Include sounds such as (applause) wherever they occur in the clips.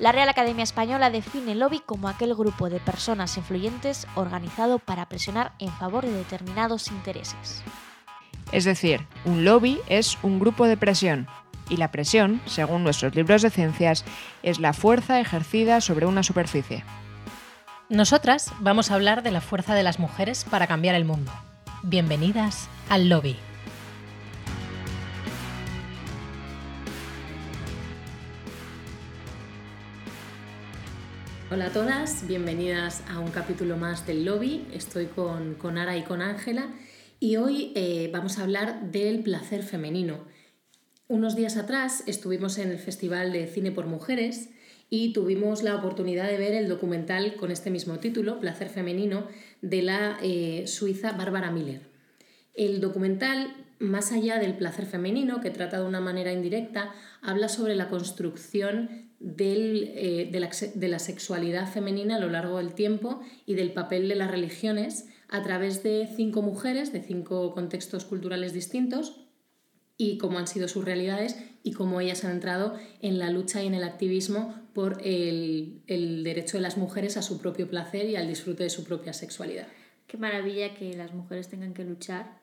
La Real Academia Española define el lobby como aquel grupo de personas influyentes organizado para presionar en favor de determinados intereses. Es decir, un lobby es un grupo de presión, y la presión, según nuestros libros de ciencias, es la fuerza ejercida sobre una superficie. Nosotras vamos a hablar de la fuerza de las mujeres para cambiar el mundo. Bienvenidas al lobby. Hola a todas, bienvenidas a un capítulo más del lobby. Estoy con, con Ara y con Ángela y hoy eh, vamos a hablar del placer femenino. Unos días atrás estuvimos en el Festival de Cine por Mujeres y tuvimos la oportunidad de ver el documental con este mismo título, Placer Femenino, de la eh, suiza Bárbara Miller. El documental, más allá del placer femenino, que trata de una manera indirecta, habla sobre la construcción eh, de, la, de la sexualidad femenina a lo largo del tiempo y del papel de las religiones a través de cinco mujeres de cinco contextos culturales distintos y cómo han sido sus realidades y cómo ellas han entrado en la lucha y en el activismo por el, el, derecho de las mujeres a su propio placer y al disfrute de su propia sexualidad. Qué maravilla que las mujeres tengan que luchar,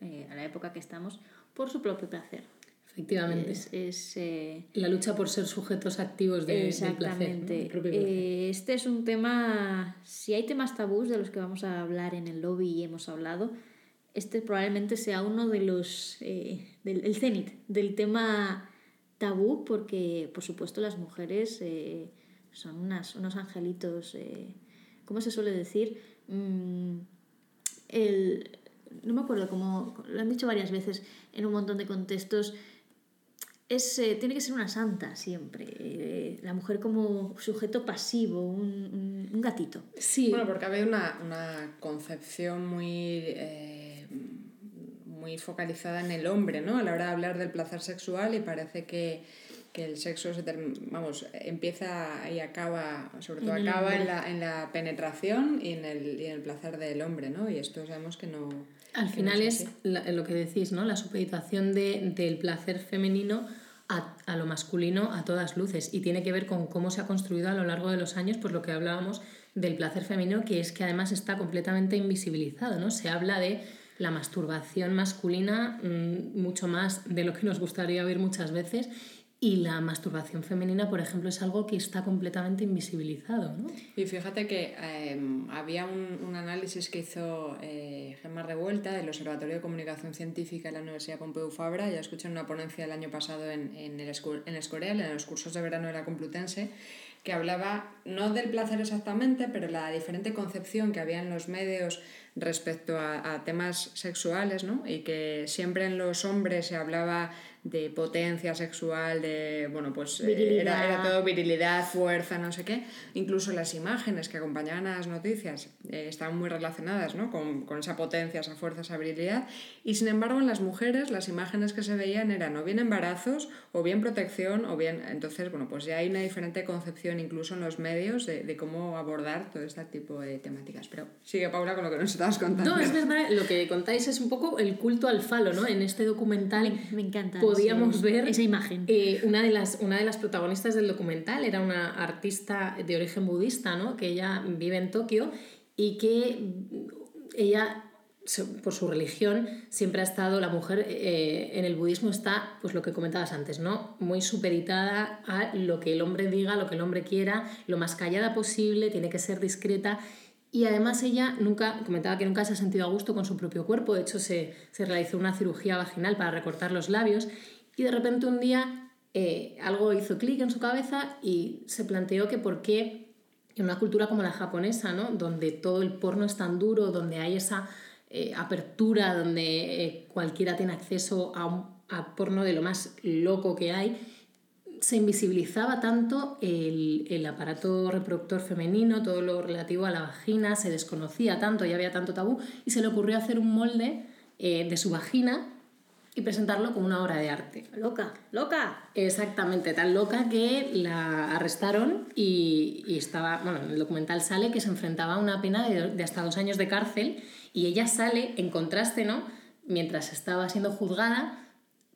eh, a la época que estamos, por su propio placer. Efectivamente. Es, eh, la lucha por ser sujetos activos de, exactamente. del placer. Eh, este es un tema, si hay temas tabús de los que vamos a hablar en el lobby y hemos hablado, este probablemente sea uno de los, eh, del el cenit del tema tabú, porque por supuesto las mujeres son unas, unos angelitos, ¿cómo se suele decir? Mm, el, no me acuerdo cómo, lo han dicho varias veces en un montón de contextos, eh, tiene que ser una santa siempre. Eh, la mujer como sujeto pasivo, un, gatito. Sí. Bueno, porque había una, una concepción muy, eh, muy focalizada en el hombre, ¿no? A la hora de hablar del placer sexual y parece que, que el sexo se vamos, empieza y acaba, sobre todo acaba en la, en la, penetración y en, el, y en el placer del hombre, ¿no? Y esto sabemos que no... Al final es, lo que decís, ¿no? La supeditación de, del placer femenino a, lo masculino a todas luces y tiene que ver con cómo se ha construido a lo largo de los años, por lo que hablábamos del placer femenino, que es que además está completamente invisibilizado, ¿no? Se habla de la masturbación masculina mm, mucho más de lo que nos gustaría oír muchas veces y la masturbación femenina, por ejemplo, es algo que está completamente invisibilizado. ¿no? Y fíjate que em, había un, un, análisis que hizo eh, Gemma Revuelta del Observatorio de Comunicación Científica de la Universidad Pompeu Fabra. Ya escuché una ponencia el año pasado en, en, el, en Escorial, en los cursos de verano de la Complutense, que hablaba no del placer exactamente, pero la diferente concepción que había en los medios respecto a, a temas sexuales, ¿no? y que siempre en los hombres se hablaba de potencia sexual, de, bueno, pues eh, era, era, todo virilidad, fuerza, no sé qué. Incluso las imágenes que acompañaban a las noticias eh, estaban muy relacionadas ¿no? con, con, esa potencia, esa fuerza, esa virilidad. Y sin embargo, en las mujeres las imágenes que se veían eran o bien embarazos, o bien protección, o bien... Entonces, bueno, pues ya hay una diferente concepción incluso en los medios de, de cómo abordar todo este tipo de temáticas. Pero sigue Paula con lo que nos estabas contando. No, es verdad, lo que contáis es un poco el culto al falo, ¿no? En este documental. Me, me encanta podíamos ver esa imagen. Eh, una, de las, una de las protagonistas del documental era una artista de origen budista, ¿no? que ella vive en Tokio y que ella por su religión siempre ha estado la mujer eh, en el budismo está pues lo que comentabas antes no muy supeditada a lo que el hombre diga lo que el hombre quiera lo más callada posible tiene que ser discreta y además ella nunca, comentaba que nunca se ha sentido a gusto con su propio cuerpo, de hecho se, se realizó una cirugía vaginal para recortar los labios y de repente un día eh, algo hizo clic en su cabeza y se planteó que por qué en una cultura como la japonesa, ¿no? donde todo el porno es tan duro, donde hay esa eh, apertura, donde eh, cualquiera tiene acceso a, un, a porno de lo más loco que hay, se invisibilizaba tanto el, el, aparato reproductor femenino, todo lo relativo a la vagina, se desconocía tanto y había tanto tabú, y se le ocurrió hacer un molde eh, de su vagina y presentarlo como una obra de arte. Loca, loca. Exactamente, tan loca que la arrestaron y, y estaba, bueno, en el documental sale que se enfrentaba a una pena de, de hasta dos años de cárcel y ella sale en contraste, ¿no? Mientras estaba siendo juzgada,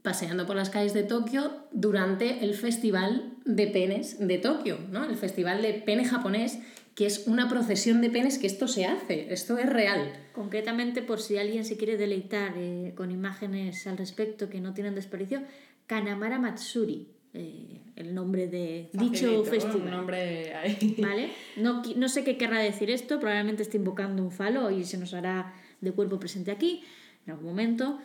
paseando por las calles de Tokio durante el Festival de Penes de Tokio, ¿no? El Festival de Pene japonés, que es una procesión de penes que esto se hace, esto es real. Concretamente, por si alguien se quiere deleitar eh, con imágenes al respecto que no tienen desperdicio, Kanamara Matsuri, eh, el nombre de dicho festival. Un nombre ahí. (laughs) ¿Vale? No, no sé qué querrá decir esto, probablemente esté invocando un falo y se nos hará de cuerpo presente aquí en algún momento.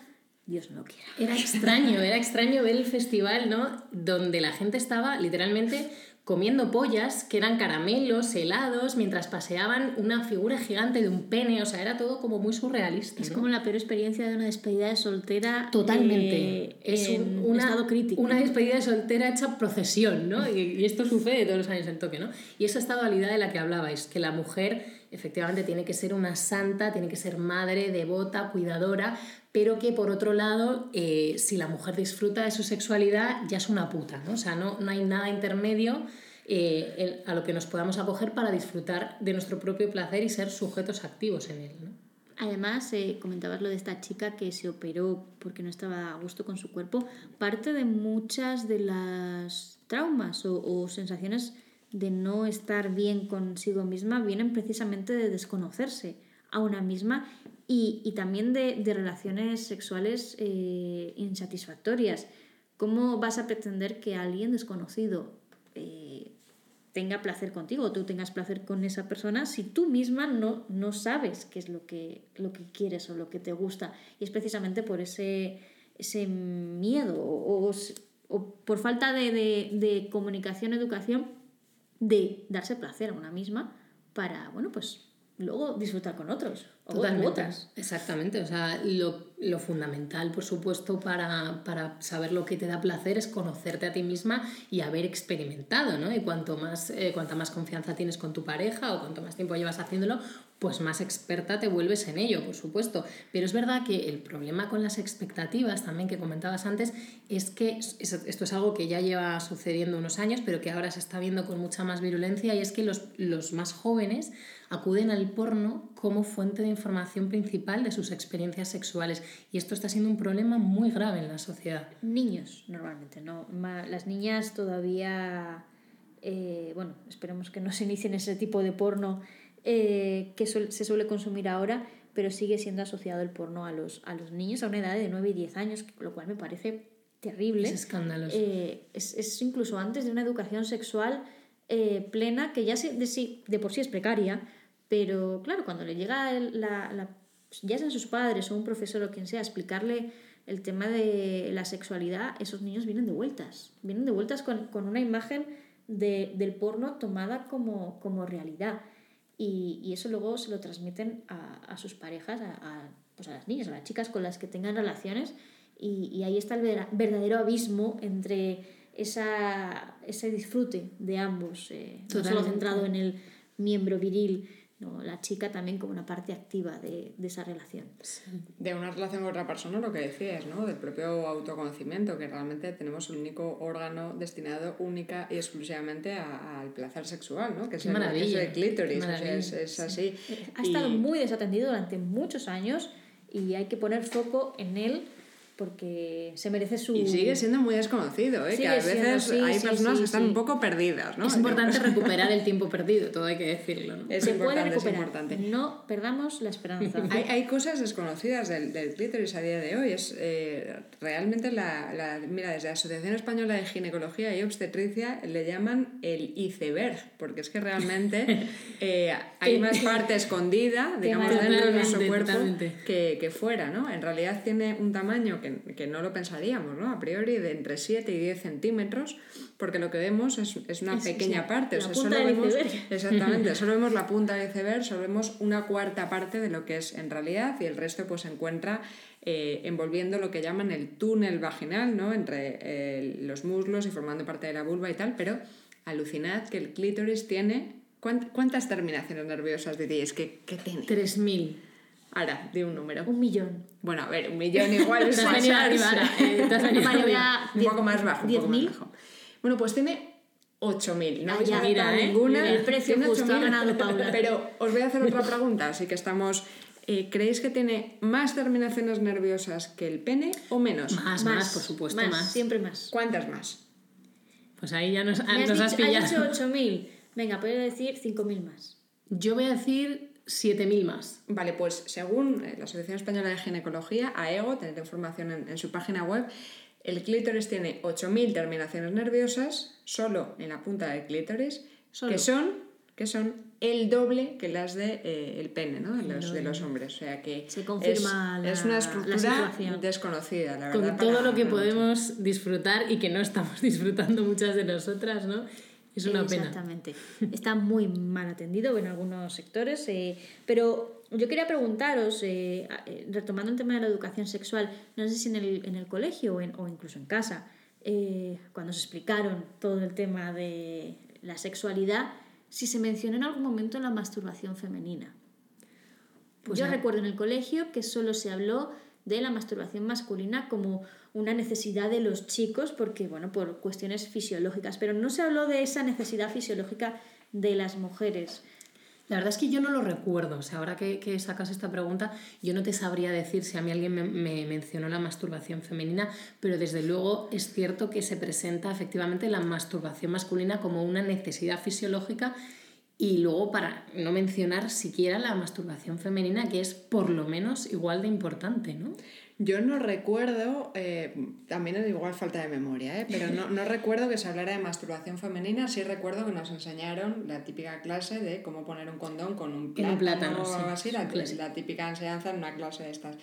Dios no lo quiera. Era extraño, era extraño ver el festival, ¿no? Donde la gente estaba literalmente comiendo pollas, que eran caramelos, helados, mientras paseaban una figura gigante de un pene, o sea, era todo como muy surrealista. Es ¿no? como la peor experiencia de una despedida de soltera. Totalmente. eh, es un- una, estado crítico. una despedida de soltera hecha procesión, ¿no? Y, y esto sucede todos los años en Tokio, ¿no? Y esa esta dualidad de la que hablabais, que la mujer efectivamente tiene que ser una santa, tiene que ser madre, devota, cuidadora, pero que por otro lado, eh, si la mujer disfruta de su sexualidad, ya es una puta, ¿no? O sea, no, no hay nada intermedio eh, el- a lo que nos podamos acoger para disfrutar de nuestro propio placer y ser sujetos activos en él. Además, eh, comentabas lo de esta chica que se operó porque no estaba a gusto con su cuerpo. Parte de muchas de las traumas o sensaciones de no estar bien consigo misma vienen precisamente de desconocerse a una misma y, también de, relaciones sexuales eh, insatisfactorias. ¿Cómo vas a pretender que alguien desconocido eh, tenga placer contigo o tú tengas placer con esa persona si tú misma no, no sabes qué es lo que, lo que quieres o lo que te gusta. Y es precisamente por ese, ese miedo o, o- por falta de- de comunicación, educación, de darse placer a una misma para, bueno, pues luego disfrutar con otros o con otras. Exactamente. O sea, lo, lo fundamental, por supuesto, para, para saber lo que te da placer es conocerte a ti misma y haber experimentado, ¿no? Y cuanto más, eh, más confianza tienes con tu pareja o cuanto más tiempo llevas haciéndolo, pues más experta te vuelves en ello, por supuesto. Pero es verdad que el problema con las expectativas, también que comentabas antes, es que es- esto es algo que ya lleva sucediendo unos años, pero que ahora se está viendo con mucha más virulencia, y es que los, los más jóvenes acuden al porno como fuente de información principal de sus experiencias sexuales. Y esto está siendo un problema muy grave en la sociedad. Niños, normalmente, ¿no? Las niñas todavía, eh, bueno, esperemos que no se inicien ese tipo de porno eh, que se suele consumir ahora, pero sigue siendo asociado el porno a los, a los niños a una edad de 9 y 10 años, lo cual me parece terrible. Es escandaloso. Eh, es, es incluso antes de una educación sexual eh, plena, que ya se- de, sí- de por sí es precaria, pero claro, cuando le llega la, la- ya sean sus padres o un profesor o quien sea, explicarle el tema de la sexualidad, esos niños vienen de vueltas, vienen de vueltas con, con una imagen de- del porno tomada como, como realidad. Y, y eso luego se lo transmiten a, a sus parejas, a, a, pues a las niñas, a las chicas con las que tengan relaciones. Y, y ahí está el vera- verdadero abismo entre esa, ese disfrute de ambos, eh, no solo centrado en el miembro viril, no, la chica también como una parte activa de, de esa relación. De una relación con otra persona, lo que decías, ¿no? Del propio autoconocimiento, que realmente tenemos el único órgano destinado única y exclusivamente al placer sexual, ¿no? Que es, el, que es el clítoris, qué o sea, es, maravilla, es así. Ha Y- estado muy desatendido durante muchos años y hay que poner foco en él porque se merece su... Y sigue siendo muy desconocido, ¿eh? que a siendo, veces sí, hay sí, personas sí, que están sí. un poco perdidas, ¿no? Es importante recuperar el (laughs) tiempo perdido, todo hay que decirlo. ¿no? Es se puede importante, es importante. No perdamos la esperanza. (laughs) Hay, hay cosas desconocidas del, del clítoris a día de hoy. Es eh, realmente la, la- Mira, desde la Asociación Española de Ginecología y Obstetricia le llaman el iceberg, porque es que realmente (laughs) eh, hay más parte escondida, digamos, dentro de nuestro cuerpo que, que fuera, ¿no? En realidad tiene un tamaño que, que no lo pensaríamos, ¿no? A priori de entre 7 y 10 centímetros, porque lo que vemos es, es una Es- pequeña la- parte. la o sea, punta solo del vemos, iceberg. (laughs) Exactamente, solo vemos la punta del iceberg, solo vemos una cuarta parte de lo que es en realidad y el resto pues se encuentra eh, envolviendo lo que llaman el túnel vaginal, ¿no? Entre eh, los muslos y formando parte de la vulva y tal, pero alucinad que el clítoris tiene... ¿cuánt- ¿Cuántas terminaciones nerviosas diríais que, que tiene? 3.000. Ahora, di un número. Un millón. Bueno, a ver, un millón igual es has Ana, eh, has un poco más bajo, un poco más 10.000. bajo. Bueno, pues tiene 8.000. No Ah, habéis acertado mira, ¿eh? ninguna. El precio justo, ha 8.000. ganado Paula. (laughs) Pero os voy a hacer otra pregunta, así que estamos eh, ¿creéis que tiene más terminaciones nerviosas que el pene o menos? Más, más, por supuesto, más. Siempre más. ¿Cuántas más? Pues ahí ya nos, Me has nos has dicho, pillado. has dicho 8.000. Venga, puedo decir 5.000 más. Yo voy a decir 7.000 más. Vale, pues según eh, la Asociación Española de Ginecología, AEGO, tenéis información en, en su página web, el clítoris tiene 8.000 terminaciones nerviosas solo en la punta del clítoris, Solo. que son, que son el doble que las de, eh, el pene, ¿no? De los, de los hombres. O sea que Se confirma es, la- es una estructura desconocida, la Con verdad. todo para- lo que podemos disfrutar y que no estamos (laughs) disfrutando muchas de nosotras, ¿no? Es una pena. Exactamente. Está muy mal atendido en algunos sectores, eh, pero yo quería preguntaros, eh, eh, retomando el tema de la educación sexual, no sé si en el, en el colegio o, en- o incluso en casa, eh, cuando se explicaron todo el tema de la sexualidad, si se mencionó en algún momento la masturbación femenina. Pues Yo recuerdo en el colegio que solo se habló de la masturbación masculina como una necesidad de los chicos, porque, bueno, por cuestiones fisiológicas, pero no se habló de esa necesidad fisiológica de las mujeres. La verdad es que yo no lo recuerdo. O sea, ahora que, sacas esta pregunta, yo no te sabría decir si a mí alguien me mencionó la masturbación femenina, pero desde luego es cierto que se presenta efectivamente la masturbación masculina como una necesidad fisiológica y luego para no mencionar siquiera la masturbación femenina, que es por lo menos igual de importante, ¿no? Yo no recuerdo, eh, también es igual falta de memoria, ¿eh? pero no, no recuerdo que se hablara de masturbación femenina, sí recuerdo que nos enseñaron la típica clase de cómo poner un condón con un plátano, un plátano, o sí, algo así, la, la típica enseñanza en una clase de estas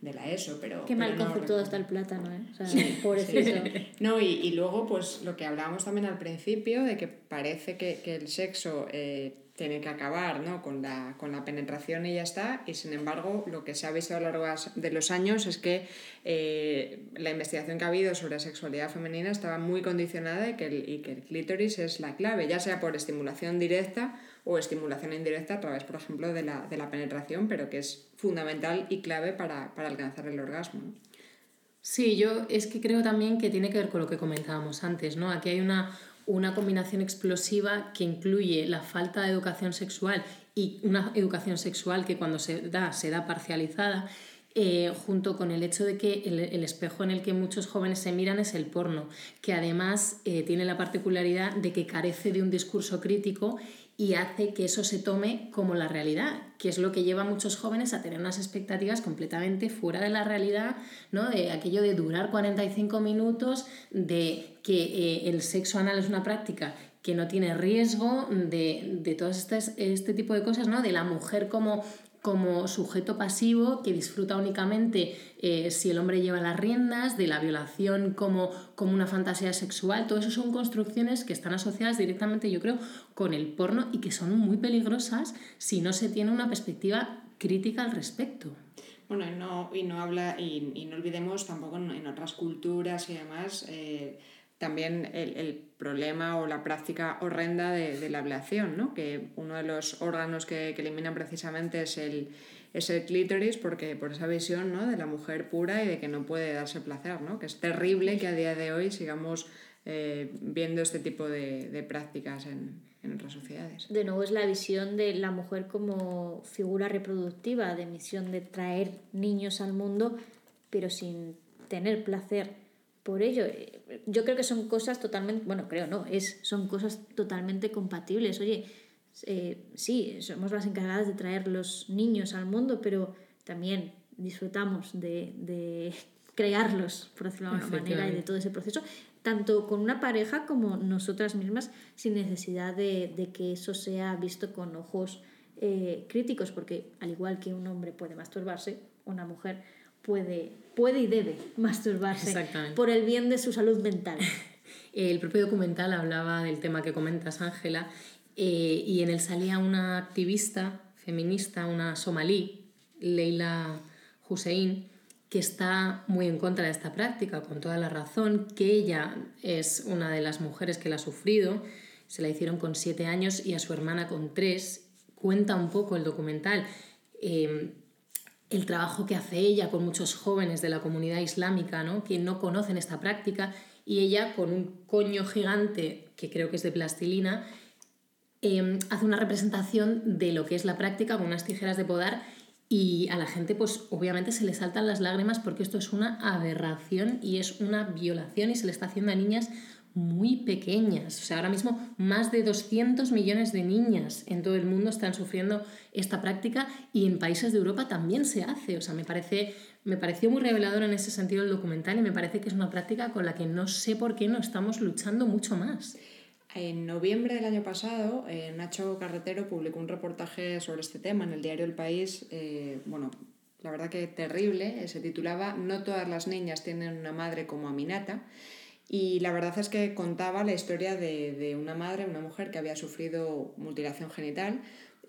de la ESO, pero... Qué mal no recuerdo. está el plátano, ¿eh? O sea, pobrecito. (laughs) No, y, y luego, pues lo que hablábamos también al principio, de que parece que, que el sexo eh, tiene que acabar ¿no? con, la, con la penetración y ya está, y sin embargo, lo que se ha visto a lo largo de los años es que eh, la investigación que ha habido sobre sexualidad femenina estaba muy condicionada y que, el, y que el clítoris es la clave, ya sea por estimulación directa o estimulación indirecta a través, por ejemplo, de la, de la penetración, pero que es fundamental y clave para, para alcanzar el orgasmo. Sí, yo es que creo también que tiene que ver con lo que comentábamos antes, ¿no? Aquí hay una, una combinación explosiva que incluye la falta de educación sexual y una educación sexual que cuando se da, se da parcializada, eh, junto con el hecho de que el, el espejo en el que muchos jóvenes se miran es el porno, que además eh, tiene la particularidad de que carece de un discurso crítico y hace que eso se tome como la realidad, que es lo que lleva a muchos jóvenes a tener unas expectativas completamente fuera de la realidad, ¿no? De aquello de durar 45 minutos, de que eh, el sexo anal es una práctica que no tiene riesgo, de, de todo este, este tipo de cosas, ¿no? De la mujer como como sujeto pasivo que disfruta únicamente eh, si el hombre lleva las riendas, de la violación como, como una fantasía sexual, todo eso son construcciones que están asociadas directamente, yo creo, con el porno y que son muy peligrosas si no se tiene una perspectiva crítica al respecto. Bueno, y no, y no habla, y, y no olvidemos tampoco en, otras culturas y demás, eh, también el, el, problema o la práctica horrenda de, de, la ablación, ¿no? que uno de los órganos que, que eliminan precisamente es el, clítoris, porque por esa visión ¿no? de la mujer pura y de que no puede darse placer, ¿no? que es terrible que a día de hoy sigamos eh, viendo este tipo de, de prácticas en, en otras sociedades. De nuevo es la visión de la mujer como figura reproductiva, de misión de traer niños al mundo, pero sin tener placer por ello. Yo creo que son cosas totalmente, bueno, creo no, es, son cosas totalmente compatibles. Oye, eh, sí, somos las encargadas de traer los niños al mundo, pero también disfrutamos de, de (laughs) crearlos, por decirlo de alguna manera, y de todo ese proceso, tanto con una pareja como nosotras mismas, sin necesidad de, de que eso sea visto con ojos eh, críticos, porque al igual que un hombre puede masturbarse, una mujer puede, puede y debe masturbarse por el bien de su salud mental. (laughs) El propio documental hablaba del tema que comentas, Ángela, eh, y en él salía una activista feminista, una somalí, Leila Hussein, que está muy en contra de esta práctica, con toda la razón, que ella es una de las mujeres que la ha sufrido, se la hicieron con siete años y a su hermana con tres. Cuenta un poco el documental. Eh, el trabajo que hace ella con muchos jóvenes de la comunidad islámica ¿no? que no conocen esta práctica y ella con un coño gigante que creo que es de plastilina eh, hace una representación de lo que es la práctica con unas tijeras de podar y a la gente pues obviamente se le saltan las lágrimas porque esto es una aberración y es una violación y se le está haciendo a niñas muy pequeñas. O sea, ahora mismo más de 200 millones de niñas en todo el mundo están sufriendo esta práctica y en países de Europa también se hace. O sea, me, parece, me pareció muy revelador en ese sentido el documental y me parece que es una práctica con la que no sé por qué no estamos luchando mucho más. En noviembre del año pasado, eh, Nacho Carretero publicó un reportaje sobre este tema en el diario El País. Eh, bueno, la verdad que terrible. Se titulaba No todas las niñas tienen una madre como Aminata. Y la verdad es que contaba la historia de, de una madre, una mujer que había sufrido mutilación genital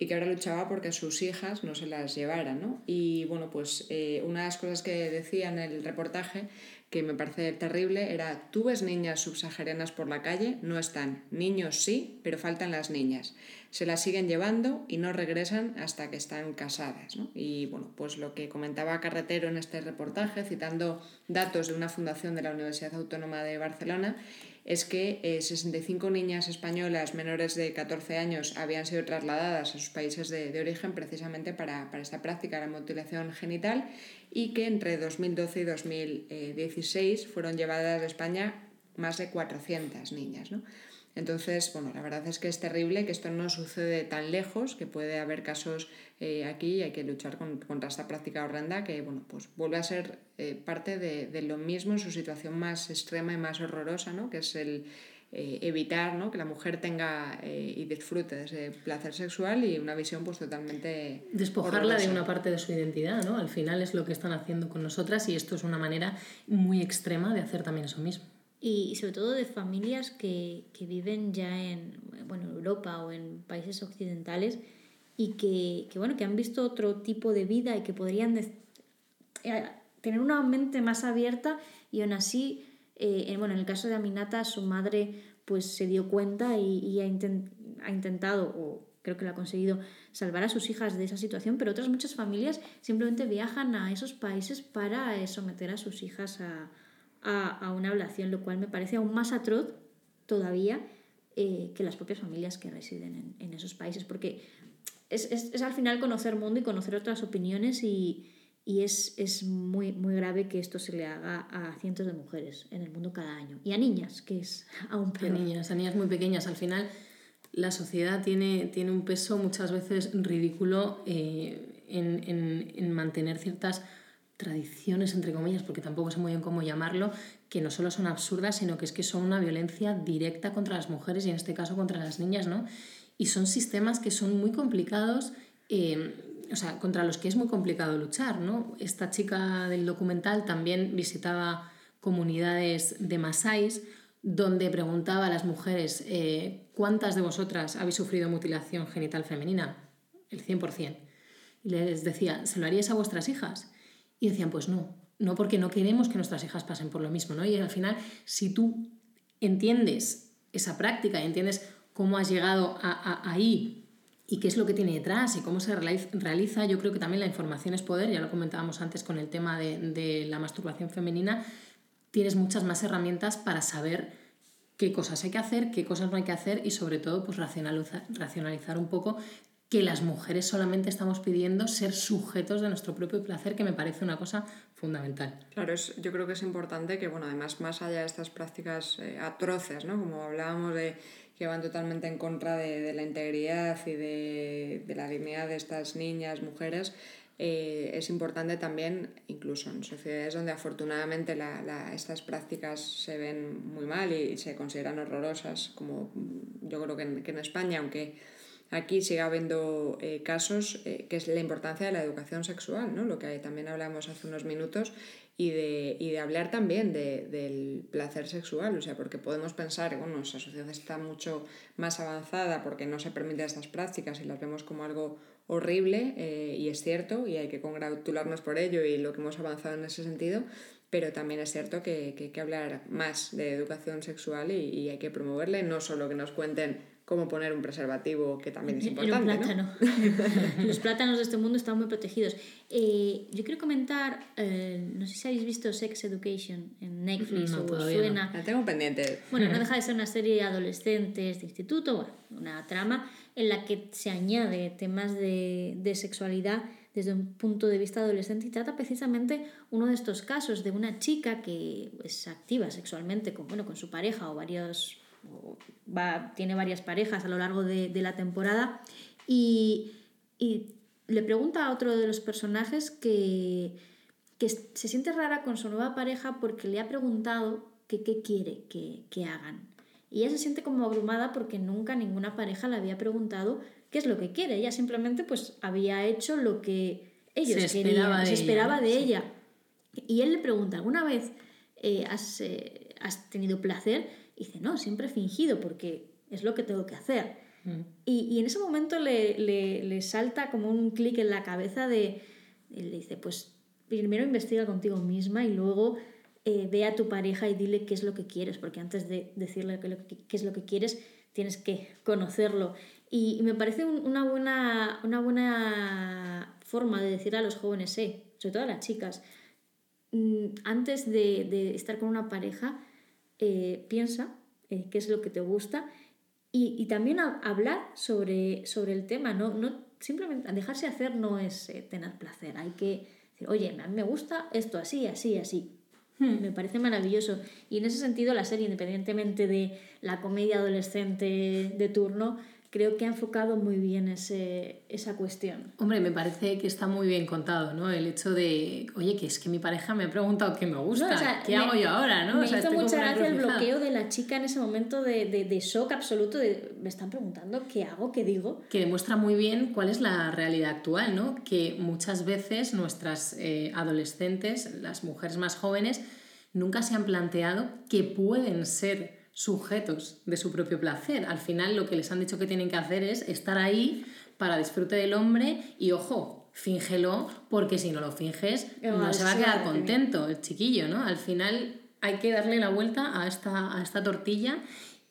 y que ahora luchaba porque sus hijas no se las llevaran. ¿no? Y bueno, pues eh, una de las cosas que decía en el reportaje que me parece terrible era, tú ves niñas subsaharianas por la calle, no están. Niños sí, pero faltan las niñas. Se las siguen llevando y no regresan hasta que están casadas. ¿no? Y bueno, pues lo que comentaba Carretero en este reportaje, citando datos de una fundación de la Universidad Autónoma de Barcelona, es que 65 eh, niñas españolas menores de 14 años habían sido trasladadas a sus países de, de origen precisamente para, para, esta práctica de la mutilación genital y que entre 2012 y 2016 fueron llevadas a España más de 400 niñas. ¿no? Entonces, bueno, la verdad es que es terrible que esto no sucede tan lejos, que puede haber casos eh, aquí y hay que luchar contra esta práctica horrenda que, bueno, pues vuelve a ser eh, parte de, de, lo mismo en su situación más extrema y más horrorosa, ¿no? Que es el eh, evitar ¿no? que la mujer tenga y disfrute de ese placer sexual y una visión pues totalmente... Despojarla de una parte de su identidad, ¿no? Al final es lo que están haciendo con nosotras y esto es una manera muy extrema de hacer también eso mismo y sobre todo de familias que, que, viven ya en bueno, Europa o en países occidentales y que, que, bueno, que han visto otro tipo de vida y que podrían eh, tener una mente más abierta y aún así, eh, bueno, en el caso de Aminata, su madre pues se dio cuenta y, y ha, intent, ha intentado, o creo que lo ha conseguido, salvar a sus hijas de esa situación, pero otras muchas familias simplemente viajan a esos países para eh, someter a sus hijas a, a, a una ablación, lo cual me parece aún más atroz todavía eh, que las propias familias que residen en, en esos países, porque es, es, es, al final conocer mundo y conocer otras opiniones y, y es, es muy, muy grave que esto se le haga a cientos de mujeres en el mundo cada año y a niñas, que es (laughs) aún peor. A niñas, a niñas muy pequeñas. Al final la sociedad tiene, tiene un peso muchas veces ridículo eh, en, en, en mantener ciertas tradiciones, entre comillas, porque tampoco sé muy bien cómo llamarlo, que no solo son absurdas, sino que es que son una violencia directa contra las mujeres y en este caso contra las niñas, ¿no? Y son sistemas que son muy complicados, eh, o sea, contra los que es muy complicado luchar, ¿no? Esta chica del documental también visitaba comunidades de masáis donde preguntaba a las mujeres eh, ¿cuántas de vosotras habéis sufrido mutilación genital femenina? El 100%. Y les decía, ¿se lo haríais a vuestras hijas? Y decían, pues no, no porque no queremos que nuestras hijas pasen por lo mismo, ¿no? Y al final, si tú entiendes esa práctica y entiendes cómo has llegado a, ahí y qué es lo que tiene detrás y cómo se realiza, yo creo que también la información es poder, ya lo comentábamos antes con el tema de, la masturbación femenina, tienes muchas más herramientas para saber qué cosas hay que hacer, qué cosas no hay que hacer y sobre todo pues racionalizar un poco que las mujeres solamente estamos pidiendo ser sujetos de nuestro propio placer, que me parece una cosa fundamental. Claro, es, yo creo que es importante que, bueno, además, más allá de estas prácticas eh, atroces, ¿no? Como hablábamos de que van totalmente en contra de, de la integridad y de, de, la dignidad de estas niñas, mujeres, eh, es importante también, incluso en sociedades donde afortunadamente la, la, estas prácticas se ven muy mal y se consideran horrorosas, como yo creo que en, que en España, aunque aquí sigue habiendo eh, casos eh, que es la importancia de la educación sexual, ¿no? lo que también hablamos hace unos minutos, y de, y de hablar también de, del placer sexual, o sea, porque podemos pensar bueno, nuestra sociedad está mucho más avanzada porque no se permiten estas prácticas y las vemos como algo horrible, eh, y es cierto, y hay que congratularnos por ello y lo que hemos avanzado en ese sentido, pero también es cierto que, que hay que hablar más de educación sexual y, y hay que promoverle, no solo que nos cuenten cómo poner un preservativo, que también es importante. Un plátano. ¿no? (laughs) Los plátanos de este mundo están muy protegidos. Eh, yo quiero comentar, eh, no sé si habéis visto Sex Education en Netflix no, o suena. No. La tengo pendiente. Bueno, no (laughs) deja de ser una serie de adolescentes de instituto, bueno, una trama en la que se añade temas de, de sexualidad desde un punto de vista adolescente y trata precisamente uno de estos casos de una chica que es activa sexualmente con, bueno, con su pareja o varios va, tiene varias parejas a lo largo de, la temporada y, le pregunta a otro de los personajes que, que, se siente rara con su nueva pareja porque le ha preguntado que qué quiere que, que hagan. Y ella se siente como abrumada porque nunca ninguna pareja le había preguntado qué es lo que quiere. Ella simplemente pues había hecho lo que ellos se querían, se esperaba de ella. Y él le pregunta, ¿alguna vez eh, has, eh, has, tenido placer? Y dice, no, siempre he fingido porque es lo que tengo que hacer. Mm. Y, y, en ese momento le, le, le salta como un clic en la cabeza de, le dice, pues primero investiga contigo misma y luego eh, ve a tu pareja y dile qué es lo que quieres, porque antes de decirle qué, es lo que quieres, tienes que conocerlo. Y, me parece una, buena, una buena forma de decir a los jóvenes, eh, sobre todo a las chicas, mm, antes de, estar con una pareja, eh, piensa eh, qué es lo que te gusta y, también hablar sobre, sobre el tema, no, no simplemente dejarse hacer no es tener placer, hay que decir, oye, a mí me gusta esto así, así, así, Hmm. Me parece maravilloso. Y en ese sentido, la serie, independientemente de la comedia adolescente de turno, creo que ha enfocado muy bien ese, esa cuestión. Hombre, me parece que está muy bien contado, ¿no? El hecho de, oye, que es que mi pareja me ha preguntado qué me gusta, ¿qué hago yo ahora, no? Me hizo mucha gracia el bloqueo de la chica en ese momento de, de, de, shock absoluto, de me están preguntando qué hago, qué digo. Que demuestra muy bien cuál es la realidad actual, ¿no? Que muchas veces nuestras eh, adolescentes, las mujeres más jóvenes, nunca se han planteado que pueden ser sujetos de su propio placer. Al final lo que les han dicho que tienen que hacer es estar ahí para disfrute del hombre y ojo, fíngelo porque si no lo finges no se va a quedar contento el chiquillo, ¿no? Al final hay que darle la vuelta a esta, a esta tortilla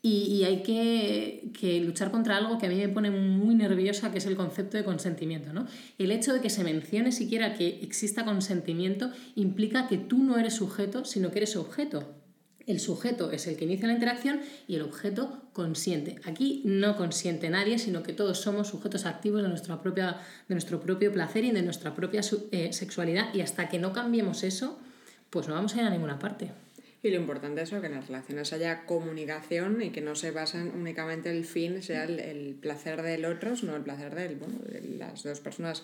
y, hay que, que, luchar contra algo que a mí me pone muy nerviosa, que es el concepto de consentimiento. ¿no? El hecho de que se mencione siquiera que exista consentimiento implica que tú no eres sujeto, sino que eres objeto. El sujeto es el que inicia la interacción y el objeto consiente. Aquí no consiente nadie, sino que todos somos sujetos activos de, nuestra propia, de nuestro propio placer y de nuestra propia eh, sexualidad y hasta que no cambiemos eso, pues no vamos a ir a ninguna parte. Y lo importante es que en las relaciones haya comunicación y que no se basen únicamente el fin, sea el, placer del otro, sino el placer bueno, de las dos personas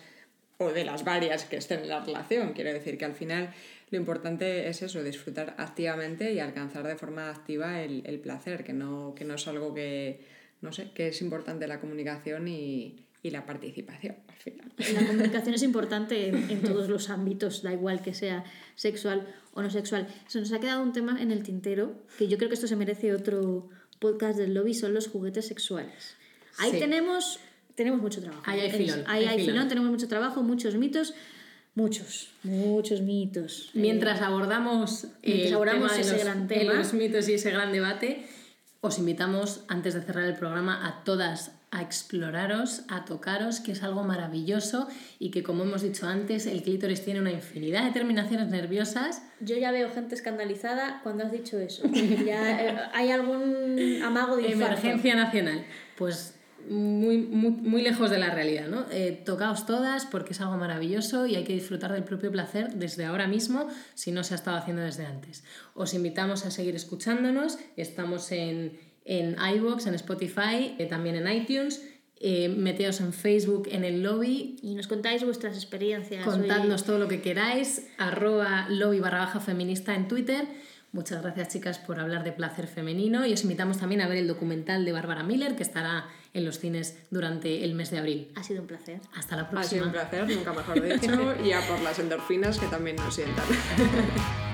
o de las varias que estén en la relación. Quiero decir que al final lo importante es eso, disfrutar activamente y alcanzar de forma activa el, el placer, que no, que no es algo que, no sé, que es importante la comunicación y, y la participación al final. La comunicación es importante en, en, todos los ámbitos, da igual que sea sexual o no sexual. Se nos ha quedado un tema en el tintero, que yo creo que esto se merece otro podcast del lobby, son los juguetes sexuales. Ahí tenemos, tenemos mucho trabajo. Ahí hay filón. Ahí hay, filón. tenemos mucho trabajo, muchos mitos. Muchos, muchos mitos. Mientras abordamos, el abordamos ese los, gran tema. los mitos y ese gran debate, os invitamos, antes de cerrar el programa, a todas a exploraros, a tocaros, que es algo maravilloso y que, como hemos dicho antes, el clítoris tiene una infinidad de terminaciones nerviosas. Yo ya veo gente escandalizada cuando has dicho eso. ya eh, hay algún amago de Emergencia nacional. Pues muy, muy, muy, lejos de la realidad, ¿no? Eh, tocaos todas porque es algo maravilloso y hay que disfrutar del propio placer desde ahora mismo si no se ha estado haciendo desde antes. Os invitamos a seguir escuchándonos, estamos en en iVoox, en Spotify, eh, también en iTunes. Eh, meteos en Facebook, en el lobby. Y nos contáis vuestras experiencias. Contadnos todo lo que queráis. Arroba lobby barra baja feminista en Twitter. Muchas gracias chicas por hablar de placer femenino y os invitamos también a ver el documental de Bárbara Miller que estará en los cines durante el mes de abril. Ha sido un placer. Hasta la próxima. Ha sido un placer, nunca mejor dicho, (laughs) y a por las endorfinas que también nos sientan. (laughs)